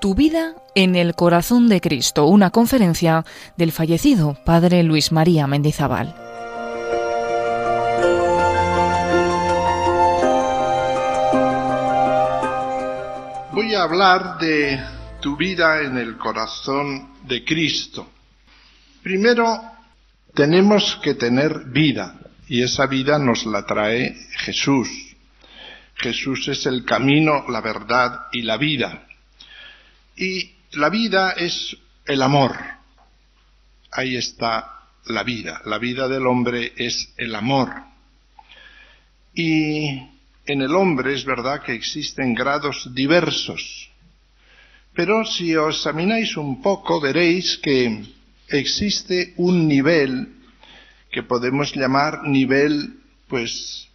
Tu vida en el corazón de Cristo, una conferencia del fallecido Padre Luis María Mendizábal. Voy a hablar de tu vida en el corazón de Cristo. Primero, tenemos que tener vida y esa vida nos la trae Jesús. Jesús es el camino, la verdad y la vida. Y la vida es el amor. Ahí está la vida. La vida del hombre es el amor. Y en el hombre es verdad que existen grados diversos. Pero si os examináis un poco veréis que existe un nivel que podemos llamar nivel pues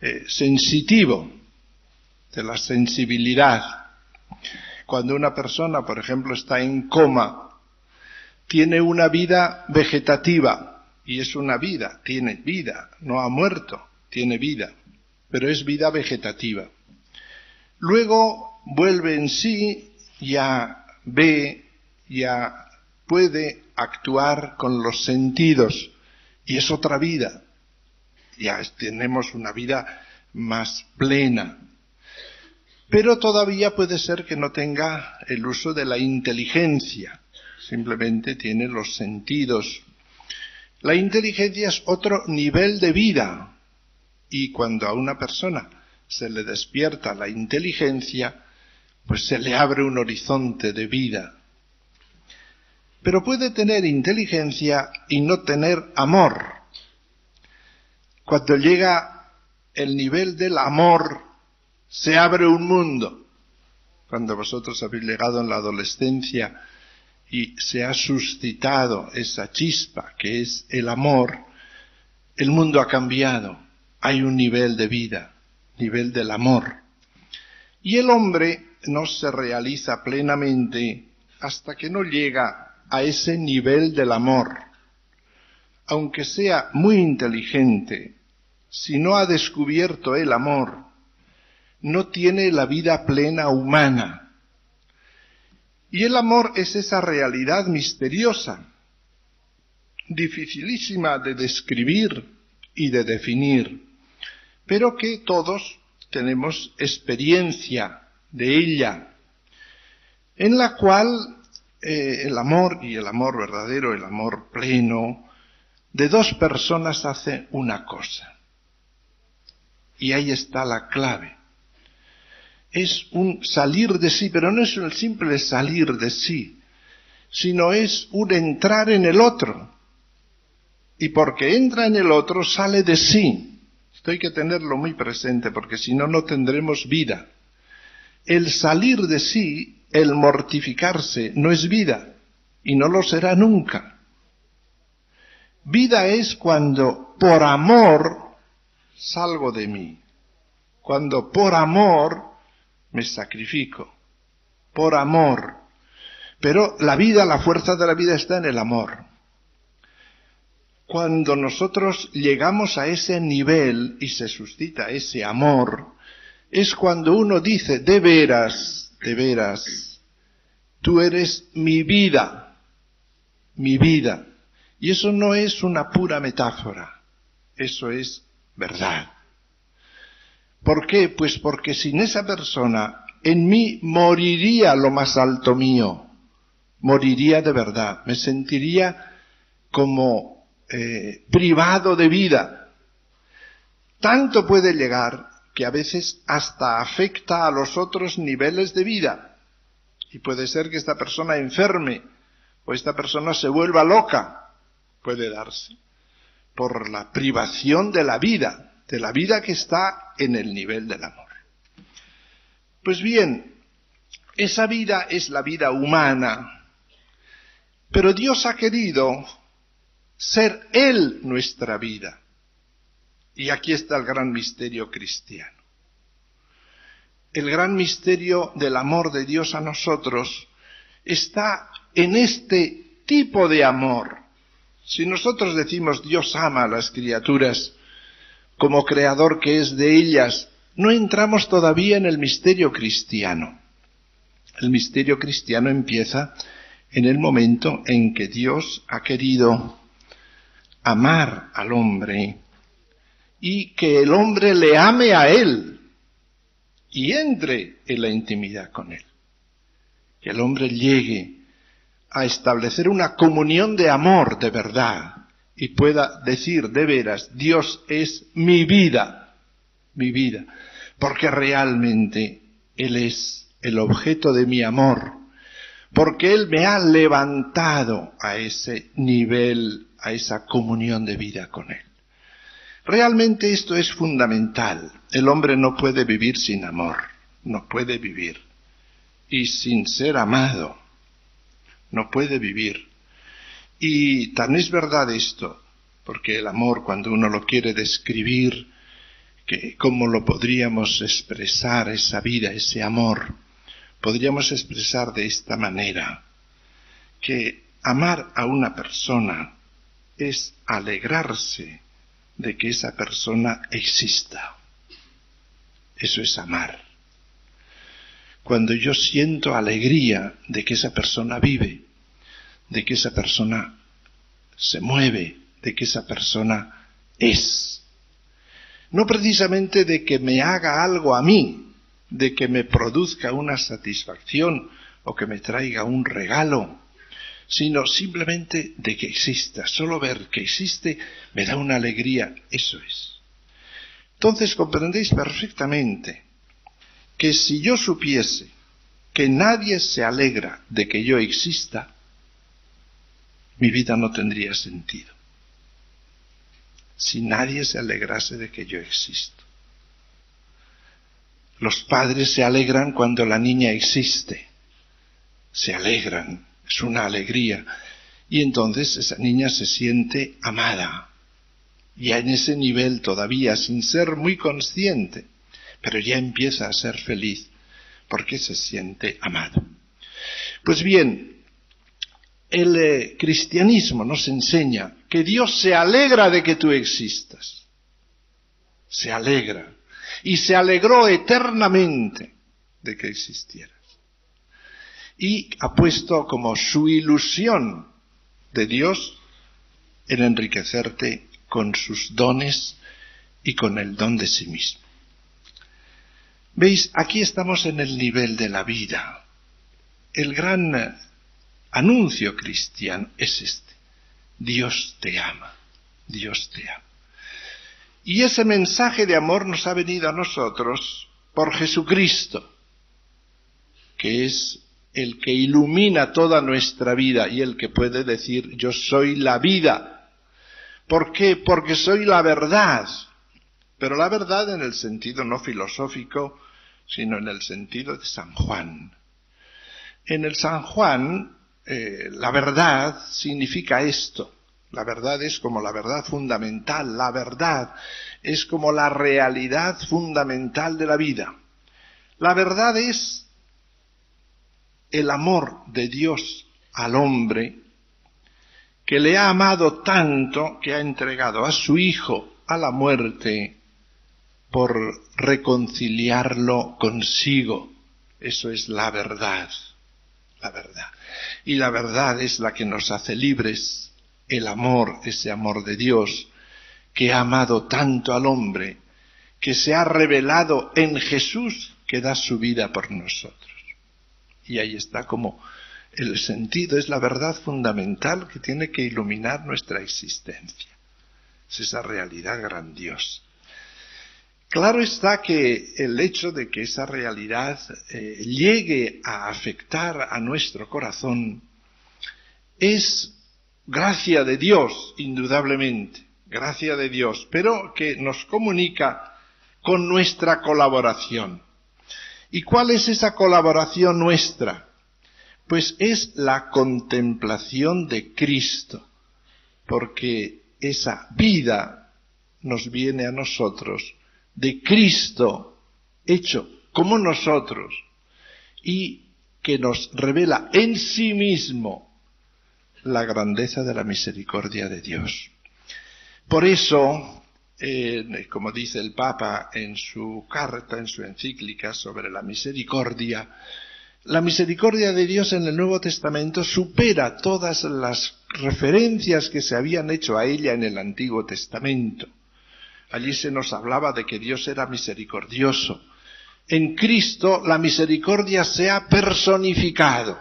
eh, sensitivo de la sensibilidad. Cuando una persona, por ejemplo, está en coma, tiene una vida vegetativa, y es una vida, tiene vida, no ha muerto, tiene vida, pero es vida vegetativa. Luego vuelve en sí, ya ve, ya puede actuar con los sentidos, y es otra vida. Ya tenemos una vida más plena, pero todavía puede ser que no tenga el uso de la inteligencia, simplemente tiene los sentidos. La inteligencia es otro nivel de vida y cuando a una persona se le despierta la inteligencia, pues se le abre un horizonte de vida. Pero puede tener inteligencia y no tener amor. Cuando llega el nivel del amor, se abre un mundo. Cuando vosotros habéis llegado en la adolescencia y se ha suscitado esa chispa que es el amor, el mundo ha cambiado. Hay un nivel de vida, nivel del amor. Y el hombre no se realiza plenamente hasta que no llega a ese nivel del amor. Aunque sea muy inteligente, si no ha descubierto el amor, no tiene la vida plena humana. Y el amor es esa realidad misteriosa, dificilísima de describir y de definir, pero que todos tenemos experiencia de ella, en la cual eh, el amor y el amor verdadero, el amor pleno, de dos personas hace una cosa. Y ahí está la clave es un salir de sí, pero no es un simple salir de sí, sino es un entrar en el otro. Y porque entra en el otro, sale de sí. Esto hay que tenerlo muy presente, porque si no, no tendremos vida. El salir de sí, el mortificarse, no es vida, y no lo será nunca. Vida es cuando por amor salgo de mí, cuando por amor me sacrifico por amor. Pero la vida, la fuerza de la vida está en el amor. Cuando nosotros llegamos a ese nivel y se suscita ese amor, es cuando uno dice, de veras, de veras, tú eres mi vida, mi vida. Y eso no es una pura metáfora, eso es verdad. ¿Por qué? Pues porque sin esa persona en mí moriría lo más alto mío, moriría de verdad, me sentiría como eh, privado de vida. Tanto puede llegar que a veces hasta afecta a los otros niveles de vida. Y puede ser que esta persona enferme o esta persona se vuelva loca. Puede darse por la privación de la vida de la vida que está en el nivel del amor. Pues bien, esa vida es la vida humana, pero Dios ha querido ser Él nuestra vida. Y aquí está el gran misterio cristiano. El gran misterio del amor de Dios a nosotros está en este tipo de amor. Si nosotros decimos Dios ama a las criaturas, como creador que es de ellas, no entramos todavía en el misterio cristiano. El misterio cristiano empieza en el momento en que Dios ha querido amar al hombre y que el hombre le ame a él y entre en la intimidad con él. Que el hombre llegue a establecer una comunión de amor de verdad y pueda decir de veras, Dios es mi vida, mi vida, porque realmente Él es el objeto de mi amor, porque Él me ha levantado a ese nivel, a esa comunión de vida con Él. Realmente esto es fundamental. El hombre no puede vivir sin amor, no puede vivir. Y sin ser amado, no puede vivir. Y tan es verdad esto, porque el amor cuando uno lo quiere describir, que cómo lo podríamos expresar esa vida, ese amor, podríamos expresar de esta manera, que amar a una persona es alegrarse de que esa persona exista. Eso es amar. Cuando yo siento alegría de que esa persona vive, de que esa persona se mueve, de que esa persona es. No precisamente de que me haga algo a mí, de que me produzca una satisfacción o que me traiga un regalo, sino simplemente de que exista. Solo ver que existe me da una alegría, eso es. Entonces comprendéis perfectamente que si yo supiese que nadie se alegra de que yo exista, mi vida no tendría sentido. Si nadie se alegrase de que yo existo. Los padres se alegran cuando la niña existe. Se alegran es una alegría. Y entonces esa niña se siente amada. Ya en ese nivel todavía, sin ser muy consciente, pero ya empieza a ser feliz porque se siente amado. Pues bien, el eh, cristianismo nos enseña que Dios se alegra de que tú existas. Se alegra. Y se alegró eternamente de que existieras y ha puesto como su ilusión de Dios el enriquecerte con sus dones y con el don de sí mismo. Veis, aquí estamos en el nivel de la vida. El gran anuncio cristiano es este. Dios te ama, Dios te ama. Y ese mensaje de amor nos ha venido a nosotros por Jesucristo, que es el que ilumina toda nuestra vida y el que puede decir yo soy la vida. ¿Por qué? Porque soy la verdad. Pero la verdad en el sentido no filosófico, sino en el sentido de San Juan. En el San Juan, eh, la verdad significa esto. La verdad es como la verdad fundamental, la verdad es como la realidad fundamental de la vida. La verdad es el amor de Dios al hombre, que le ha amado tanto que ha entregado a su Hijo a la muerte por reconciliarlo consigo. Eso es la verdad, la verdad. Y la verdad es la que nos hace libres, el amor, ese amor de Dios, que ha amado tanto al hombre, que se ha revelado en Jesús, que da su vida por nosotros. Y ahí está como el sentido, es la verdad fundamental que tiene que iluminar nuestra existencia. Es esa realidad grandiosa. Claro está que el hecho de que esa realidad eh, llegue a afectar a nuestro corazón es gracia de Dios, indudablemente, gracia de Dios, pero que nos comunica con nuestra colaboración. ¿Y cuál es esa colaboración nuestra? Pues es la contemplación de Cristo, porque esa vida nos viene a nosotros de Cristo hecho como nosotros y que nos revela en sí mismo la grandeza de la misericordia de Dios. Por eso, como dice el Papa en su carta, en su encíclica sobre la misericordia, La misericordia de Dios en el Nuevo Testamento supera todas las referencias que se habían hecho a ella en el Antiguo Testamento. Allí se nos hablaba de que Dios era misericordioso. En Cristo la misericordia se ha personificado.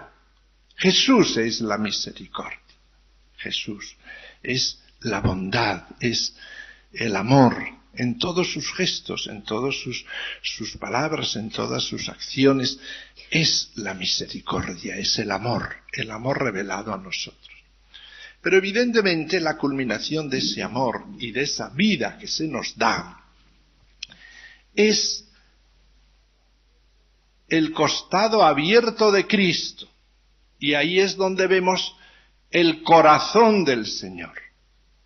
Jesús es la misericordia. Jesús es la bondad, es el amor en todos sus gestos, en todas sus, sus palabras, en todas sus acciones. Es la misericordia, es el amor, el amor revelado a nosotros. Pero evidentemente la culminación de ese amor y de esa vida que se nos da es el costado abierto de Cristo. Y ahí es donde vemos el corazón del Señor.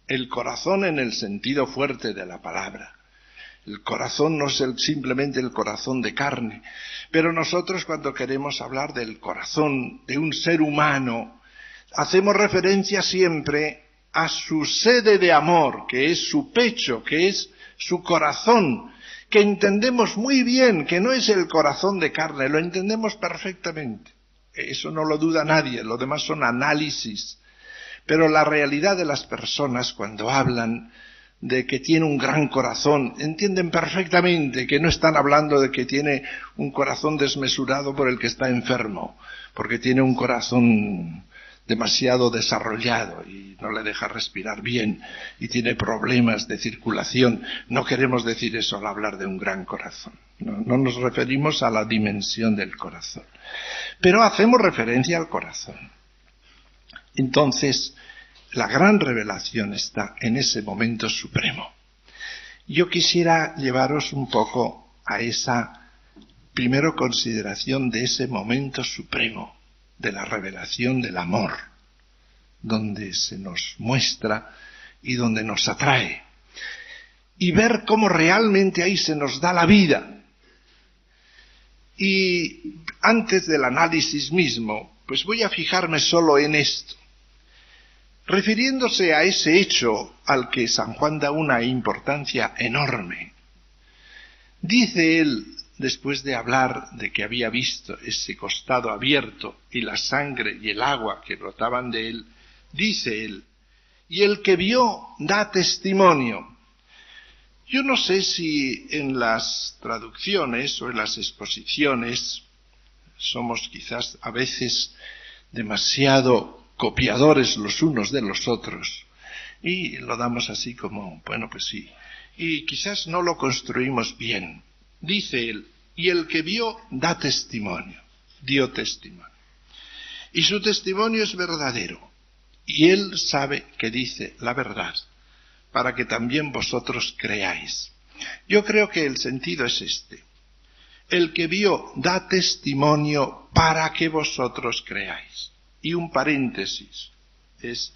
El corazón en el sentido fuerte de la palabra. El corazón no es simplemente el corazón de carne, pero nosotros cuando queremos hablar del corazón de un ser humano, hacemos referencia siempre a su sede de amor, que es su pecho, que es su corazón, que entendemos muy bien que no es el corazón de carne, lo entendemos perfectamente. Eso no lo duda nadie, lo demás son análisis. Pero la realidad de las personas cuando hablan de que tiene un gran corazón, entienden perfectamente que no están hablando de que tiene un corazón desmesurado por el que está enfermo, porque tiene un corazón demasiado desarrollado y no le deja respirar bien y tiene problemas de circulación. No queremos decir eso al hablar de un gran corazón. No, no, nos referimos a la dimensión del corazón. Pero hacemos referencia al corazón. Entonces, la gran revelación está en ese momento supremo. Yo quisiera llevaros un poco a esa primero consideración de ese momento supremo de la revelación del amor, donde se nos muestra y donde nos atrae. Y ver cómo realmente ahí se nos da la vida. Y antes del análisis mismo, pues voy a fijarme solo en esto. Refiriéndose a ese hecho al que San Juan da una importancia enorme, dice él después de hablar de que había visto ese costado abierto y la sangre y el agua que brotaban de él, dice él, y el que vio da testimonio. Yo no sé si en las traducciones o en las exposiciones somos quizás a veces demasiado copiadores los unos de los otros y lo damos así como, bueno, pues sí. Y quizás no lo construimos bien. Dice él, y el que vio da testimonio, dio testimonio. Y su testimonio es verdadero. Y él sabe que dice la verdad, para que también vosotros creáis. Yo creo que el sentido es este. El que vio da testimonio para que vosotros creáis. Y un paréntesis es,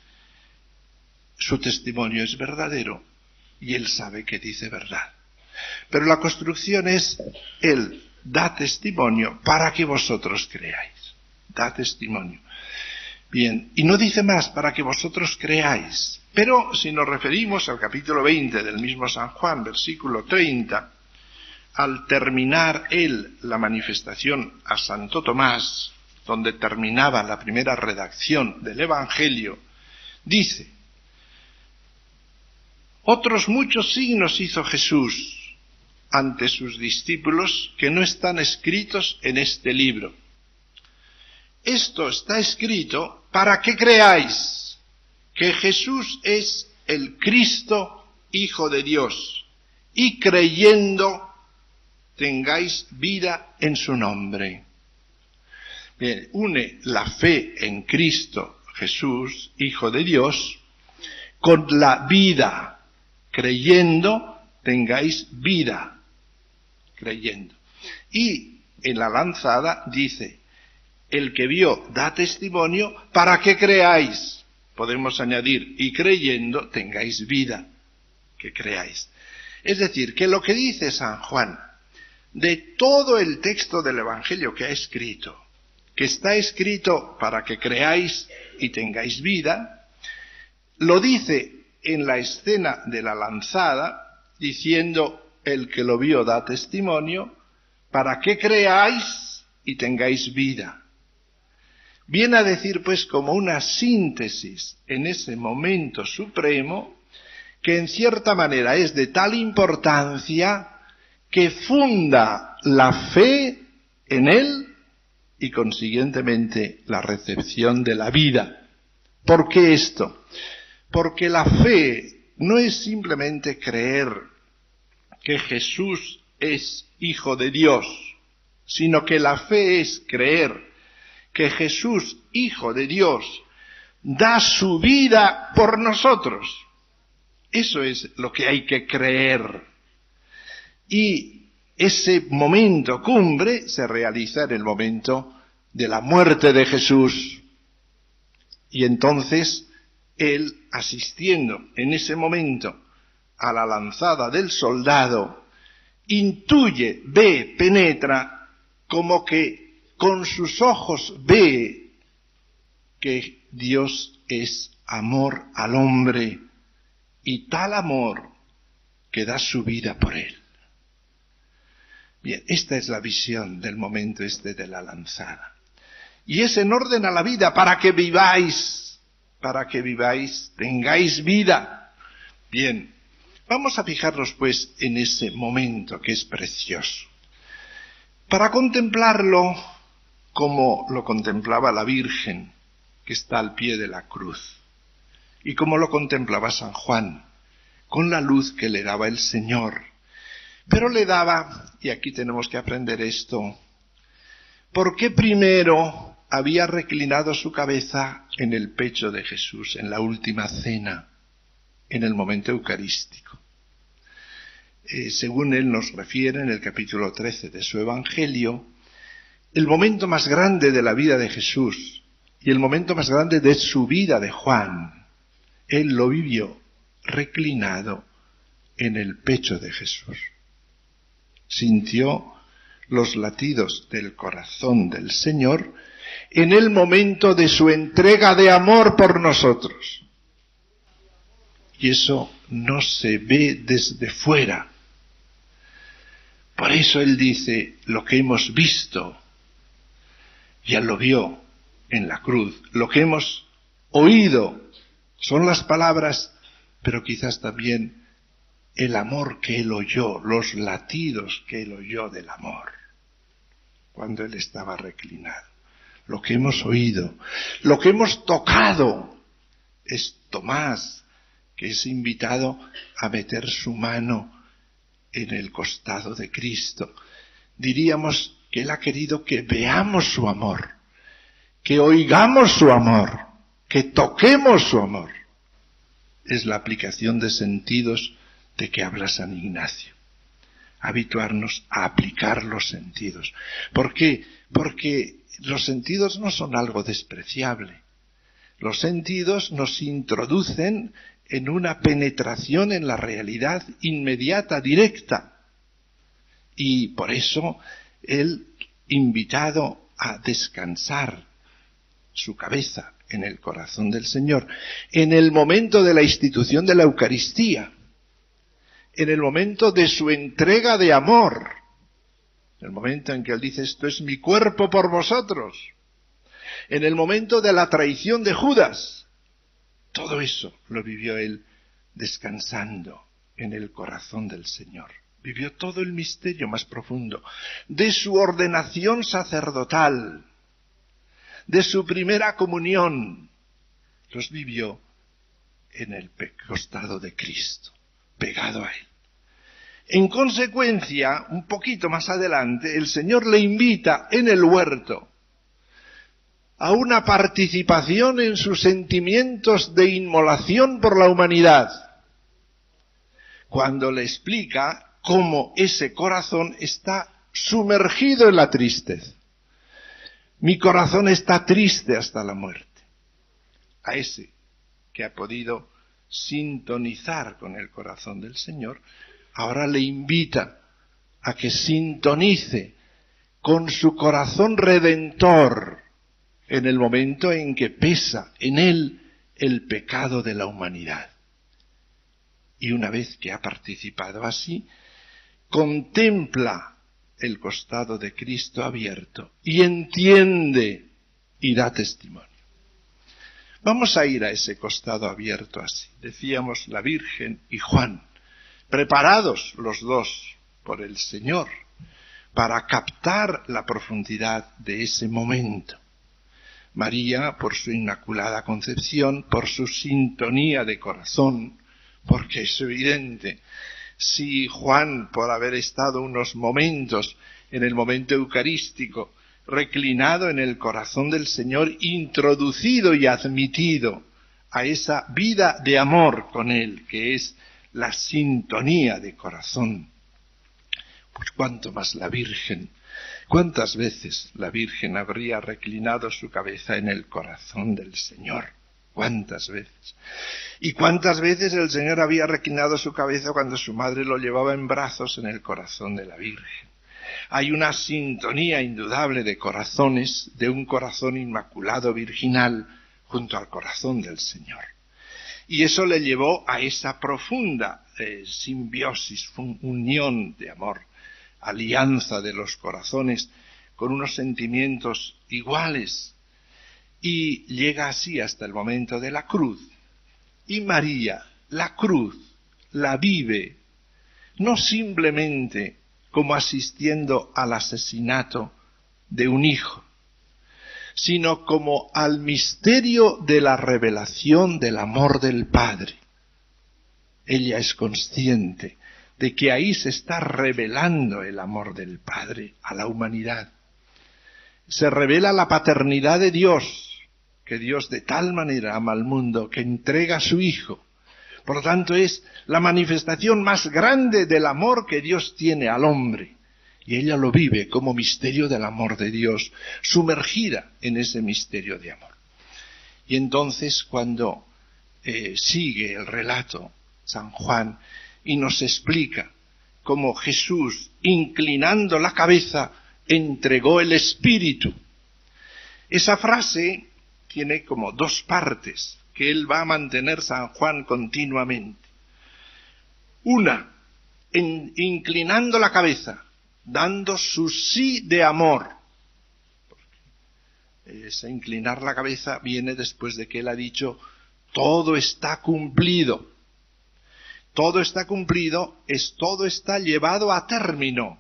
su testimonio es verdadero y él sabe que dice verdad. Pero la construcción es, Él da testimonio para que vosotros creáis. Da testimonio. Bien, y no dice más para que vosotros creáis. Pero si nos referimos al capítulo 20 del mismo San Juan, versículo 30, al terminar él la manifestación a Santo Tomás, donde terminaba la primera redacción del Evangelio, dice, otros muchos signos hizo Jesús ante sus discípulos que no están escritos en este libro. Esto está escrito para que creáis que Jesús es el Cristo, Hijo de Dios, y creyendo tengáis vida en su nombre. Une la fe en Cristo Jesús, Hijo de Dios, con la vida, creyendo tengáis vida creyendo. Y en la lanzada dice, el que vio da testimonio para que creáis. Podemos añadir, y creyendo tengáis vida, que creáis. Es decir, que lo que dice San Juan de todo el texto del Evangelio que ha escrito, que está escrito para que creáis y tengáis vida, lo dice en la escena de la lanzada, diciendo, el que lo vio da testimonio, para que creáis y tengáis vida. Viene a decir pues como una síntesis en ese momento supremo que en cierta manera es de tal importancia que funda la fe en él y consiguientemente la recepción de la vida. ¿Por qué esto? Porque la fe no es simplemente creer que Jesús es hijo de Dios, sino que la fe es creer que Jesús, hijo de Dios, da su vida por nosotros. Eso es lo que hay que creer. Y ese momento cumbre se realiza en el momento de la muerte de Jesús. Y entonces él, asistiendo en ese momento a la lanzada del soldado, intuye, ve, penetra, como que con sus ojos ve que Dios es amor al hombre y tal amor que da su vida por él. Bien, esta es la visión del momento este de la lanzada. Y es en orden a la vida para que viváis, para que viváis, tengáis vida. Bien, vamos a fijarnos pues en ese momento que es precioso. Para contemplarlo como lo contemplaba la Virgen que está al pie de la cruz y como lo contemplaba San Juan, con la luz que le daba el Señor pero le daba, y aquí tenemos que aprender esto, ¿por qué primero había reclinado su cabeza en el pecho de Jesús en la última cena, en el momento eucarístico? Eh, según él nos refiere en el capítulo 13 de su Evangelio, el momento más grande de la vida de Jesús y el momento más grande de su vida de Juan, él lo vivió reclinado en el pecho de Jesús sintió los latidos del corazón del Señor en el momento de su entrega de amor por nosotros. Y eso no se ve desde fuera. Por eso Él dice, lo que hemos visto, ya lo vio en la cruz, lo que hemos oído son las palabras, pero quizás también el amor que él oyó, los latidos que él oyó del amor, cuando él estaba reclinado. Lo que hemos oído, lo que hemos tocado, es Tomás, que es invitado a meter su mano en el costado de Cristo. Diríamos que él ha querido que veamos su amor, que oigamos su amor, que toquemos su amor. Es la aplicación de sentidos de que habla San Ignacio. Habituarnos a aplicar los sentidos. ¿Por qué? Porque los sentidos no son algo despreciable. Los sentidos nos introducen en una penetración en la realidad inmediata, directa. Y por eso el invitado a descansar su cabeza en el corazón del Señor, en el momento de la institución de la Eucaristía, en el momento de su entrega de amor, en el momento en que él dice esto es mi cuerpo por vosotros, en el momento de la traición de Judas, todo eso lo vivió él descansando en el corazón del Señor. Vivió todo el misterio más profundo de su ordenación sacerdotal, de su primera comunión. Los vivió en el costado de Cristo pegado a él. En consecuencia, un poquito más adelante, el Señor le invita en el huerto a una participación en sus sentimientos de inmolación por la humanidad, cuando le explica cómo ese corazón está sumergido en la tristeza. Mi corazón está triste hasta la muerte. A ese que ha podido sintonizar con el corazón del Señor, ahora le invita a que sintonice con su corazón redentor en el momento en que pesa en él el pecado de la humanidad. Y una vez que ha participado así, contempla el costado de Cristo abierto y entiende y da testimonio. Vamos a ir a ese costado abierto así. Decíamos la Virgen y Juan, preparados los dos por el Señor para captar la profundidad de ese momento. María por su inmaculada concepción, por su sintonía de corazón, porque es evidente, si Juan, por haber estado unos momentos en el momento eucarístico, reclinado en el corazón del Señor, introducido y admitido a esa vida de amor con Él, que es la sintonía de corazón. Pues cuánto más la Virgen, cuántas veces la Virgen habría reclinado su cabeza en el corazón del Señor, cuántas veces. Y cuántas veces el Señor había reclinado su cabeza cuando su madre lo llevaba en brazos en el corazón de la Virgen hay una sintonía indudable de corazones, de un corazón inmaculado virginal junto al corazón del Señor. Y eso le llevó a esa profunda eh, simbiosis, unión de amor, alianza de los corazones con unos sentimientos iguales. Y llega así hasta el momento de la cruz. Y María, la cruz, la vive, no simplemente como asistiendo al asesinato de un hijo, sino como al misterio de la revelación del amor del Padre. Ella es consciente de que ahí se está revelando el amor del Padre a la humanidad. Se revela la paternidad de Dios, que Dios de tal manera ama al mundo que entrega a su Hijo por lo tanto, es la manifestación más grande del amor que Dios tiene al hombre. Y ella lo vive como misterio del amor de Dios, sumergida en ese misterio de amor. Y entonces cuando eh, sigue el relato San Juan y nos explica cómo Jesús, inclinando la cabeza, entregó el Espíritu. Esa frase tiene como dos partes que él va a mantener San Juan continuamente. Una, inclinando la cabeza, dando su sí de amor. Ese inclinar la cabeza viene después de que él ha dicho, todo está cumplido. Todo está cumplido, es todo está llevado a término.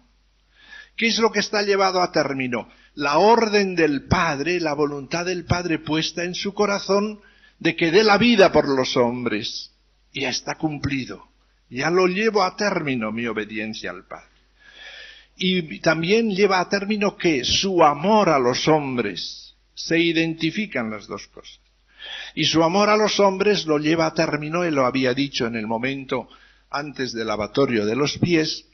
¿Qué es lo que está llevado a término? La orden del Padre, la voluntad del Padre puesta en su corazón de que dé la vida por los hombres. Ya está cumplido. Ya lo llevo a término mi obediencia al Padre. Y también lleva a término que su amor a los hombres se identifican las dos cosas. Y su amor a los hombres lo lleva a término, él lo había dicho en el momento antes del lavatorio de los pies,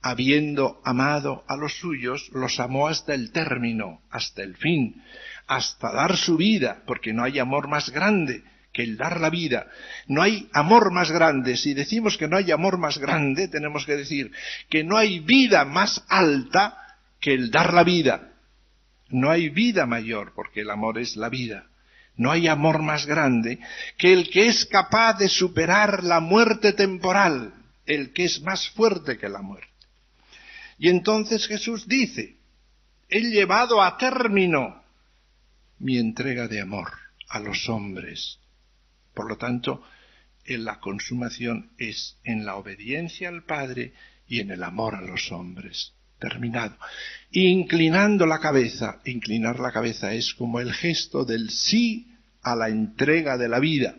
habiendo amado a los suyos, los amó hasta el término, hasta el fin hasta dar su vida, porque no hay amor más grande que el dar la vida. No hay amor más grande. Si decimos que no hay amor más grande, tenemos que decir que no hay vida más alta que el dar la vida. No hay vida mayor, porque el amor es la vida. No hay amor más grande que el que es capaz de superar la muerte temporal, el que es más fuerte que la muerte. Y entonces Jesús dice, he llevado a término mi entrega de amor a los hombres. Por lo tanto, en la consumación es en la obediencia al Padre y en el amor a los hombres. Terminado. Inclinando la cabeza, inclinar la cabeza es como el gesto del sí a la entrega de la vida.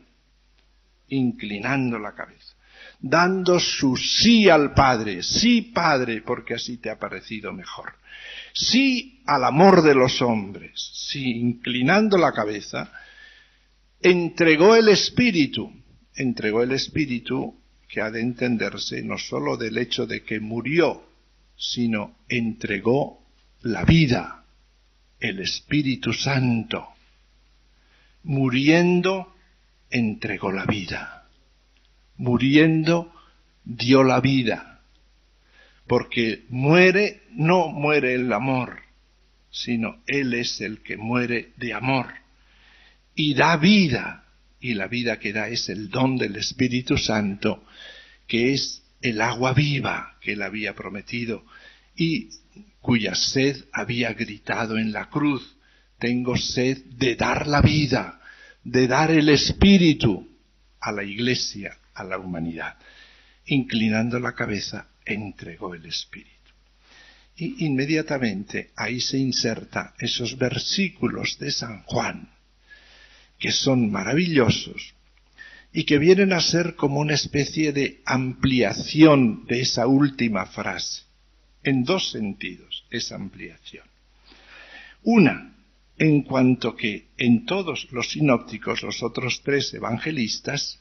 Inclinando la cabeza. Dando su sí al Padre. Sí, Padre, porque así te ha parecido mejor sí al amor de los hombres, sí inclinando la cabeza, entregó el espíritu, entregó el espíritu que ha de entenderse no sólo del hecho de que murió, sino entregó la vida, el Espíritu Santo. Muriendo, entregó la vida. Muriendo, dio la vida porque muere, no muere el amor, sino Él es el que muere de amor y da vida, y la vida que da es el don del Espíritu Santo, que es el agua viva que Él había prometido y cuya sed había gritado en la cruz, tengo sed de dar la vida, de dar el espíritu a la iglesia, a la humanidad. Inclinando la cabeza, entregó el espíritu. Y inmediatamente ahí se inserta esos versículos de San Juan, que son maravillosos y que vienen a ser como una especie de ampliación de esa última frase, en dos sentidos, esa ampliación. Una, en cuanto que en todos los sinópticos, los otros tres evangelistas,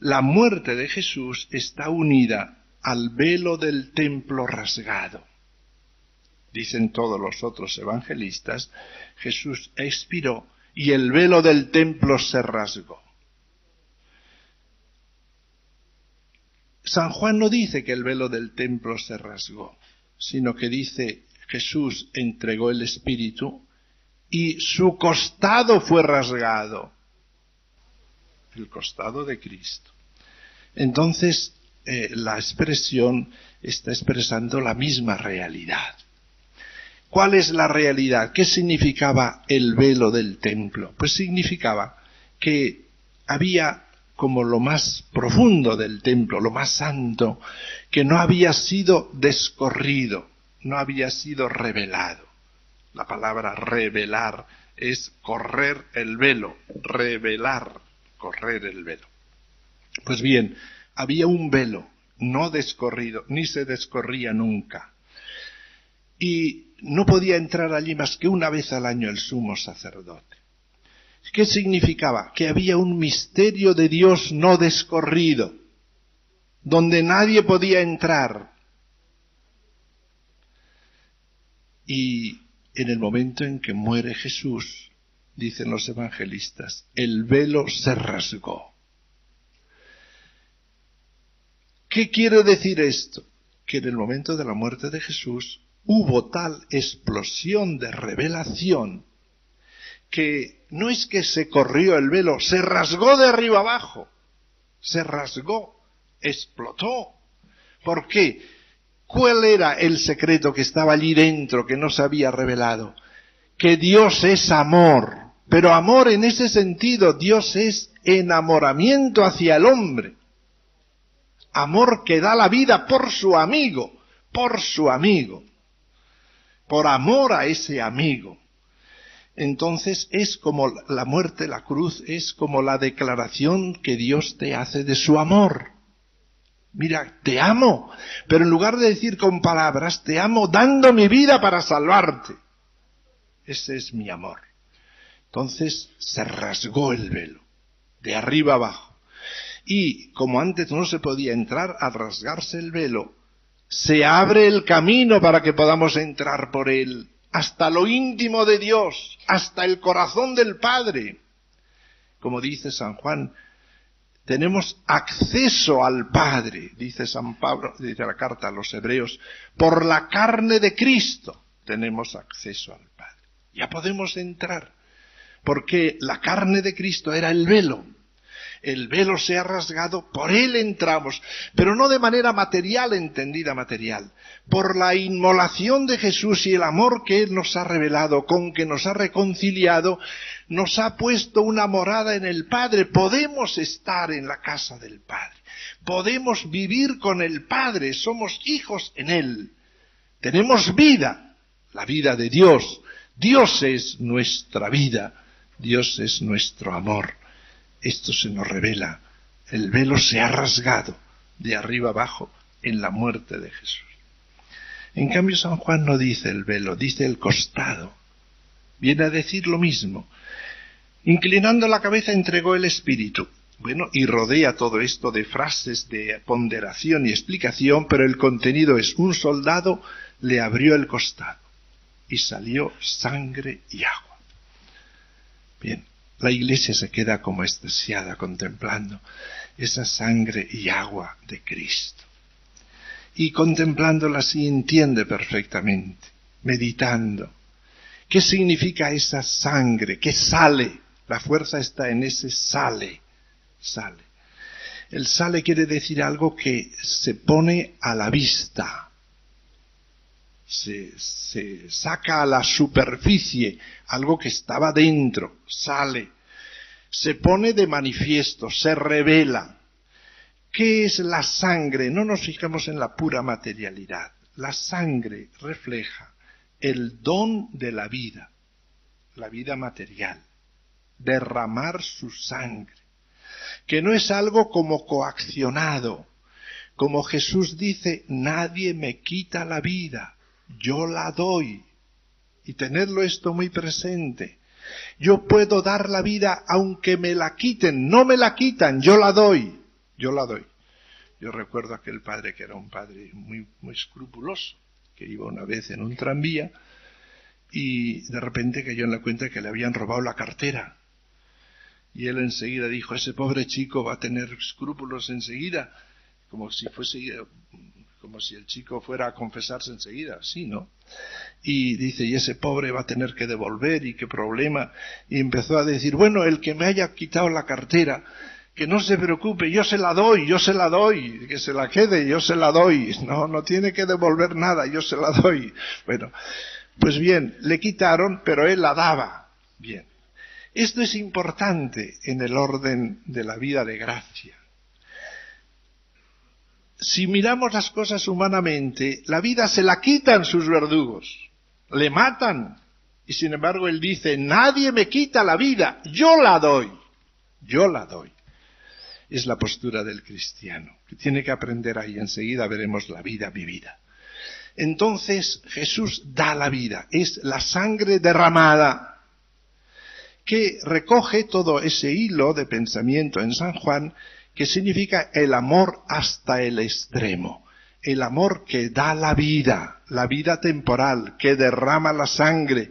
la muerte de Jesús está unida al velo del templo rasgado. Dicen todos los otros evangelistas, Jesús expiró y el velo del templo se rasgó. San Juan no dice que el velo del templo se rasgó, sino que dice Jesús entregó el Espíritu y su costado fue rasgado. El costado de Cristo. Entonces, eh, la expresión está expresando la misma realidad. ¿Cuál es la realidad? ¿Qué significaba el velo del templo? Pues significaba que había como lo más profundo del templo, lo más santo, que no había sido descorrido, no había sido revelado. La palabra revelar es correr el velo, revelar, correr el velo. Pues bien, había un velo no descorrido, ni se descorría nunca. Y no podía entrar allí más que una vez al año el sumo sacerdote. ¿Qué significaba? Que había un misterio de Dios no descorrido, donde nadie podía entrar. Y en el momento en que muere Jesús, dicen los evangelistas, el velo se rasgó. ¿Qué quiere decir esto? Que en el momento de la muerte de Jesús hubo tal explosión de revelación que no es que se corrió el velo, se rasgó de arriba abajo, se rasgó, explotó. ¿Por qué? ¿Cuál era el secreto que estaba allí dentro que no se había revelado? Que Dios es amor, pero amor en ese sentido, Dios es enamoramiento hacia el hombre. Amor que da la vida por su amigo, por su amigo, por amor a ese amigo. Entonces es como la muerte, la cruz, es como la declaración que Dios te hace de su amor. Mira, te amo, pero en lugar de decir con palabras, te amo dando mi vida para salvarte. Ese es mi amor. Entonces se rasgó el velo, de arriba abajo. Y como antes no se podía entrar, al rasgarse el velo, se abre el camino para que podamos entrar por él, hasta lo íntimo de Dios, hasta el corazón del Padre. Como dice San Juan, tenemos acceso al Padre, dice San Pablo, dice la carta a los hebreos, por la carne de Cristo tenemos acceso al Padre. Ya podemos entrar, porque la carne de Cristo era el velo, el velo se ha rasgado, por él entramos, pero no de manera material, entendida material, por la inmolación de Jesús y el amor que él nos ha revelado, con que nos ha reconciliado, nos ha puesto una morada en el Padre, podemos estar en la casa del Padre, podemos vivir con el Padre, somos hijos en él, tenemos vida, la vida de Dios, Dios es nuestra vida, Dios es nuestro amor esto se nos revela. El velo se ha rasgado de arriba abajo en la muerte de Jesús. En cambio, San Juan no dice el velo, dice el costado. Viene a decir lo mismo. Inclinando la cabeza entregó el espíritu. Bueno, y rodea todo esto de frases de ponderación y explicación, pero el contenido es un soldado le abrió el costado y salió sangre y agua. Bien, la iglesia se queda como estasiada contemplando esa sangre y agua de Cristo. Y contemplándola así entiende perfectamente, meditando. ¿Qué significa esa sangre que sale? La fuerza está en ese sale, sale. El sale quiere decir algo que se pone a la vista. Se, saca a la superficie algo que estaba dentro, sale, se pone de manifiesto, se revela. ¿Qué es la sangre? No nos fijamos en la pura materialidad. La sangre refleja el don de la vida, la vida material, derramar su sangre, que no es algo como coaccionado, como Jesús dice, nadie me quita la vida, yo la doy. Y tenerlo esto muy presente. Yo puedo dar la vida aunque me la quiten, no me la quitan, yo la doy, yo la doy. Yo recuerdo aquel padre que era un padre muy, muy escrupuloso, que iba una vez en un tranvía y de repente cayó en la cuenta que le habían robado la cartera. Y él enseguida dijo, ese pobre chico va a tener escrúpulos enseguida, como si fuese como si el chico fuera a confesarse enseguida, sí, ¿no? Y dice, y ese pobre va a tener que devolver y qué problema. Y empezó a decir, bueno, el que me haya quitado la cartera, que no se preocupe, yo se la doy, yo se la doy, que se la quede, yo se la doy. No, no tiene que devolver nada, yo se la doy. Bueno, pues bien, le quitaron, pero él la daba. Bien. Esto es importante en el orden de la vida de gracia si miramos las cosas humanamente, la vida se la quitan sus verdugos, le matan. Y sin embargo él dice, nadie me quita la vida, yo la doy, yo la doy. Es la postura del cristiano, que tiene que aprender ahí, enseguida veremos la vida vivida. Entonces Jesús da la vida, es la sangre derramada que recoge todo ese hilo de pensamiento en San Juan que significa el amor hasta el extremo, el amor que da la vida, la vida temporal, que derrama la sangre,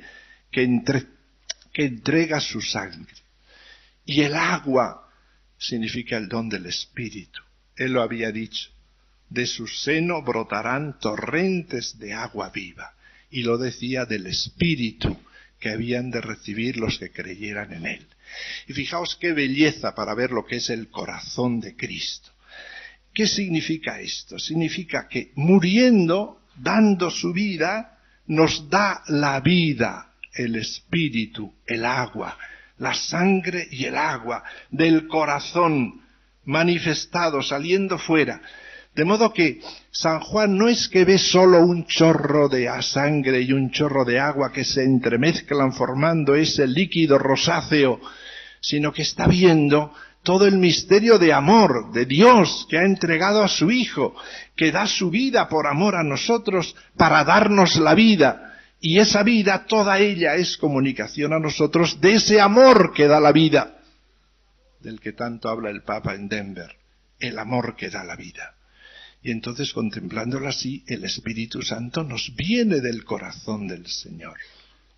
que, que entrega su sangre. Y el agua significa el don del Espíritu. Él lo había dicho. De su seno brotarán torrentes de agua viva. Y lo decía del Espíritu que habían de recibir los que creyeran en Él. Y fijaos qué belleza para ver lo que es el corazón de Cristo. ¿Qué significa esto? Significa que muriendo, dando su vida, nos da la vida, el espíritu, el agua, la sangre y el agua del corazón manifestado, saliendo fuera. De modo que San Juan no es que ve solo un chorro de sangre y un chorro de agua que se entremezclan formando ese líquido rosáceo, sino que está viendo todo el misterio de amor de Dios que ha entregado a su Hijo, que da su vida por amor a nosotros para darnos la vida. Y esa vida, toda ella es comunicación a nosotros de ese amor que da la vida, del que tanto habla el Papa en Denver, el amor que da la vida. Y entonces contemplándolo así, el Espíritu Santo nos viene del corazón del Señor.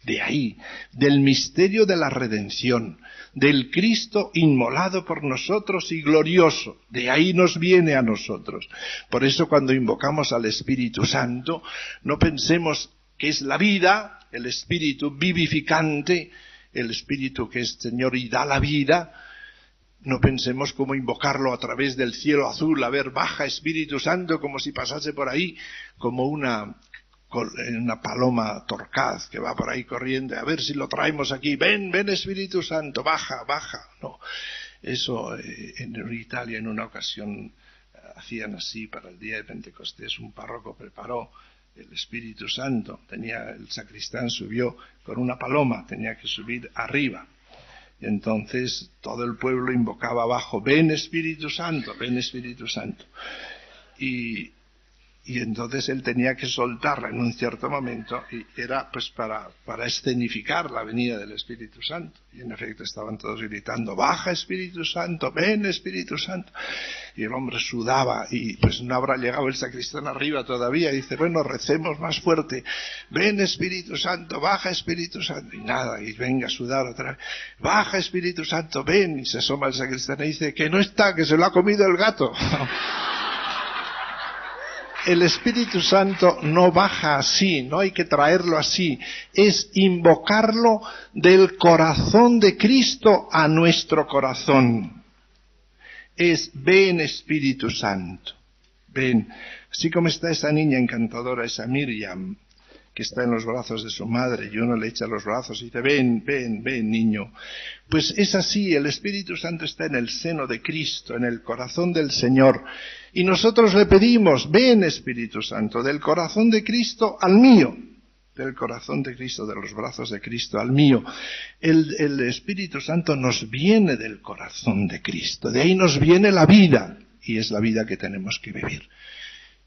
De ahí, del misterio de la redención, del Cristo inmolado por nosotros y glorioso. De ahí nos viene a nosotros. Por eso cuando invocamos al Espíritu Santo, no pensemos que es la vida, el Espíritu vivificante, el Espíritu que es Señor y da la vida, no pensemos cómo invocarlo a través del cielo azul, a ver, baja Espíritu Santo como si pasase por ahí como una, una paloma torcaz que va por ahí corriendo, a ver si lo traemos aquí, ven, ven Espíritu Santo, baja, baja. No, eso eh, en Italia en una ocasión eh, hacían así para el día de Pentecostés, un párroco preparó el Espíritu Santo, tenía, el sacristán subió con una paloma, tenía que subir arriba y entonces todo el pueblo invocaba abajo, ven Espíritu Santo, ven Espíritu Santo. Y, y entonces él tenía que soltarla en un cierto momento y era pues para, para escenificar la venida del Espíritu Santo. Y en efecto estaban todos gritando, baja Espíritu Santo, ven Espíritu Santo. Y el hombre sudaba y pues no habrá llegado el sacristán arriba todavía. Dice, bueno, recemos más fuerte, ven Espíritu Santo, baja Espíritu Santo. Y nada, y venga a sudar otra vez, baja Espíritu Santo, ven. Y se asoma el sacristán y dice, que no está, que se lo ha comido el gato. el Espíritu Santo no baja así, no hay que traerlo así, es invocarlo del corazón de Cristo a nuestro corazón. Es ven Espíritu Santo, ven, así como está esa niña encantadora, esa Miriam, que está en los brazos de su madre y uno le echa los brazos y dice, ven, ven, ven, niño. Pues es así, el Espíritu Santo está en el seno de Cristo, en el corazón del Señor. Y nosotros le pedimos, ven Espíritu Santo, del corazón de Cristo al mío, del corazón de Cristo, de los brazos de Cristo al mío. El, el Espíritu Santo nos viene del corazón de Cristo, de ahí nos viene la vida, y es la vida que tenemos que vivir.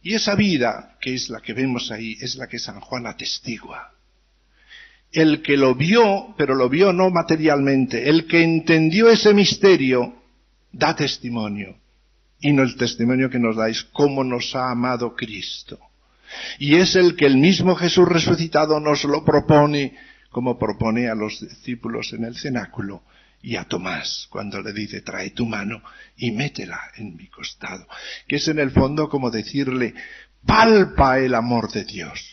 Y esa vida, que es la que vemos ahí, es la que San Juan atestigua. El que lo vio, pero lo vio no materialmente, el que entendió ese misterio, da testimonio. Y no el testimonio que nos dais, cómo nos ha amado Cristo. Y es el que el mismo Jesús resucitado nos lo propone, como propone a los discípulos en el cenáculo y a Tomás cuando le dice trae tu mano y métela en mi costado, que es en el fondo como decirle palpa el amor de Dios,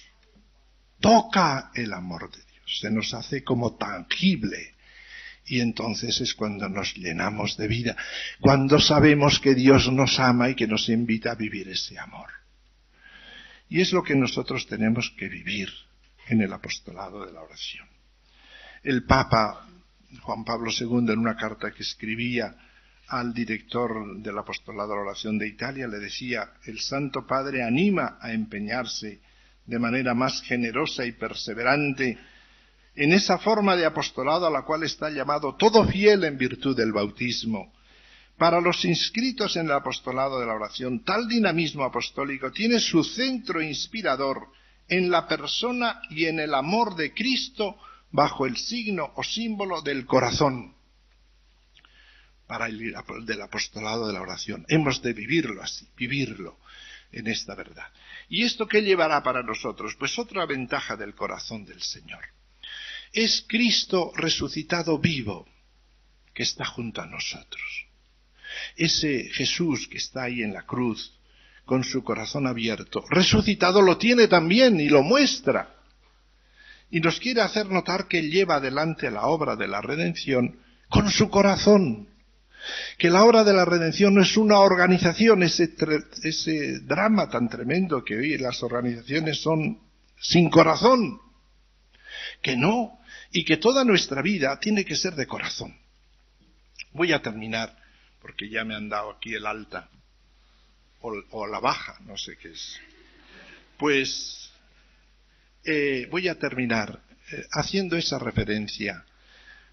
toca el amor de Dios, se nos hace como tangible. Y entonces es cuando nos llenamos de vida, cuando sabemos que Dios nos ama y que nos invita a vivir ese amor. Y es lo que nosotros tenemos que vivir en el apostolado de la oración. El Papa Juan Pablo II en una carta que escribía al director del apostolado de la oración de Italia, le decía, el Santo Padre anima a empeñarse de manera más generosa y perseverante en esa forma de apostolado a la cual está llamado todo fiel en virtud del bautismo. Para los inscritos en el apostolado de la oración, tal dinamismo apostólico tiene su centro inspirador en la persona y en el amor de Cristo bajo el signo o símbolo del corazón para el del apostolado de la oración. Hemos de vivirlo así, vivirlo en esta verdad. ¿Y esto qué llevará para nosotros? Pues otra ventaja del corazón del Señor. Es Cristo resucitado vivo que está junto a nosotros. Ese Jesús que está ahí en la cruz, con su corazón abierto, resucitado lo tiene también y lo muestra y nos quiere hacer notar que lleva adelante la obra de la redención con su corazón. Que la obra de la redención no es una organización, ese, ese drama tan tremendo que hoy las organizaciones son sin corazón. Que no, y que toda nuestra vida tiene que ser de corazón. Voy a terminar, porque ya me han dado aquí el alta, o la baja, no sé qué es. Pues eh, voy a terminar eh, haciendo esa referencia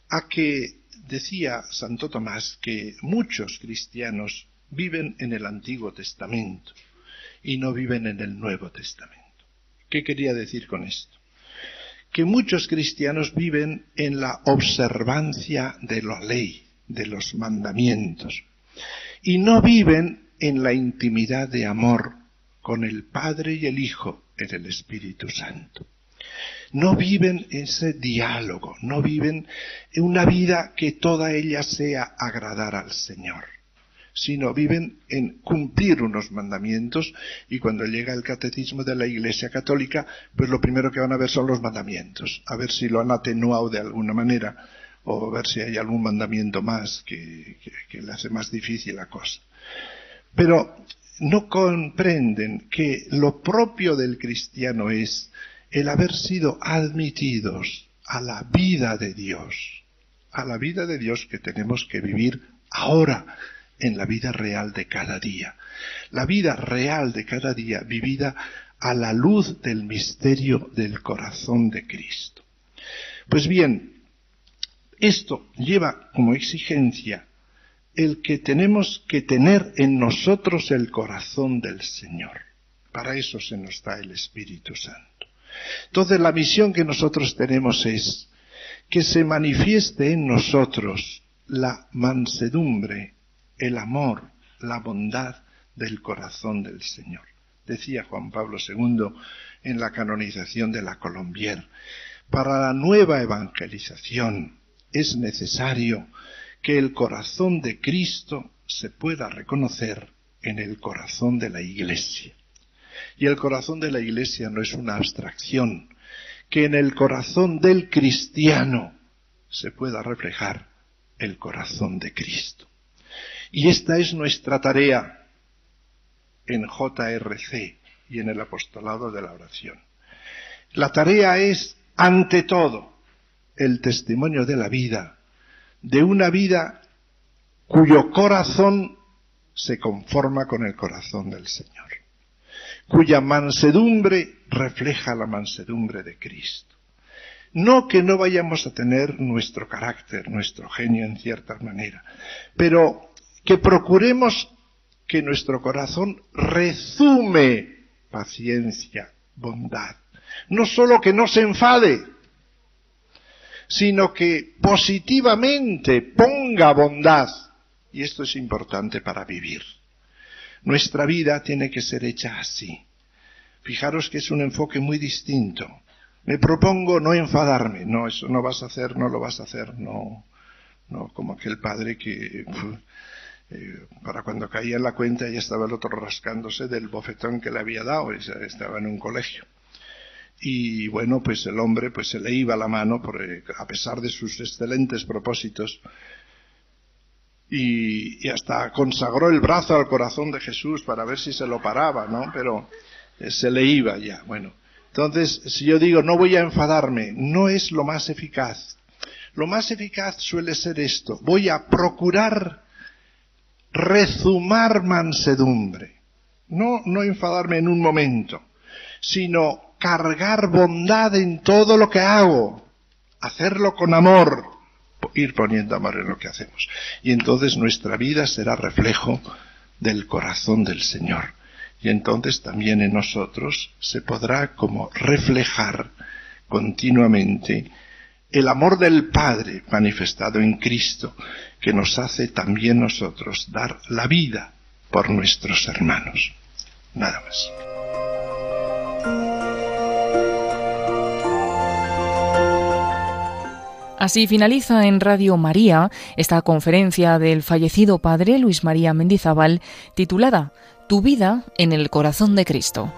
a que decía Santo Tomás que muchos cristianos viven en el Antiguo Testamento y no viven en el Nuevo Testamento. ¿Qué quería decir con esto? Que muchos cristianos viven en la observancia de la ley, de los mandamientos, y no viven en la intimidad de amor con el Padre y el Hijo en el Espíritu Santo. No viven ese diálogo, no viven una vida que toda ella sea agradar al Señor, sino viven en cumplir unos mandamientos y cuando llega el catecismo de la Iglesia Católica, pues lo primero que van a ver son los mandamientos, a ver si lo han atenuado de alguna manera o a ver si hay algún mandamiento más que, que le hace más difícil la cosa. Pero no comprenden que lo propio del cristiano es el haber sido admitidos a la vida de Dios, a la vida de Dios que tenemos que vivir ahora en la vida real de cada día. La vida real de cada día vivida a la luz del misterio del corazón de Cristo. Pues bien, esto lleva como exigencia el que tenemos que tener en nosotros el corazón del Señor. Para eso se nos da el Espíritu Santo. Entonces la misión que nosotros tenemos es que se manifieste en nosotros la mansedumbre, el amor, la bondad del corazón del Señor. Decía Juan Pablo II en la canonización de la Colombier, para la nueva evangelización es necesario que el corazón de Cristo se pueda reconocer en el corazón de la Iglesia. Y el corazón de la Iglesia no es una abstracción, que en el corazón del cristiano se pueda reflejar el corazón de Cristo. Y esta es nuestra tarea en JRC y en el apostolado de la oración. La tarea es, ante todo, el testimonio de la vida, de una vida cuyo corazón se conforma con el corazón del Señor, cuya mansedumbre refleja la mansedumbre de Cristo. No que no vayamos a tener nuestro carácter, nuestro genio en cierta manera, pero que procuremos que nuestro corazón resume paciencia, bondad. No solo que no se enfade, sino que positivamente ponga bondad. Y esto es importante para vivir. Nuestra vida tiene que ser hecha así. Fijaros que es un enfoque muy distinto. Me propongo no enfadarme. No, eso no vas a hacer, no lo vas a hacer, no. No, como aquel padre que eh, para cuando caía en la cuenta ya estaba el otro rascándose del bofetón que le había dado, estaba en un colegio. Y bueno, pues el hombre pues se le iba la mano, porque a pesar de sus excelentes propósitos, y, y, hasta consagró el brazo al corazón de Jesús para ver si se lo paraba, ¿no? Pero eh, se le iba ya, bueno. Entonces, si yo digo no voy a enfadarme, no es lo más eficaz. Lo más eficaz suele ser esto, voy a procurar rezumar mansedumbre. No, no enfadarme en un momento, sino cargar bondad en todo lo que hago, hacerlo con amor, ir poniendo amor en lo que hacemos. Y entonces nuestra vida será reflejo del corazón del Señor. Y entonces también en nosotros se podrá como reflejar continuamente el amor del Padre manifestado en Cristo, que nos hace también nosotros dar la vida por nuestros hermanos. Nada más. Así finaliza en Radio María esta conferencia del fallecido padre Luis María Mendizábal titulada Tu vida en el corazón de Cristo.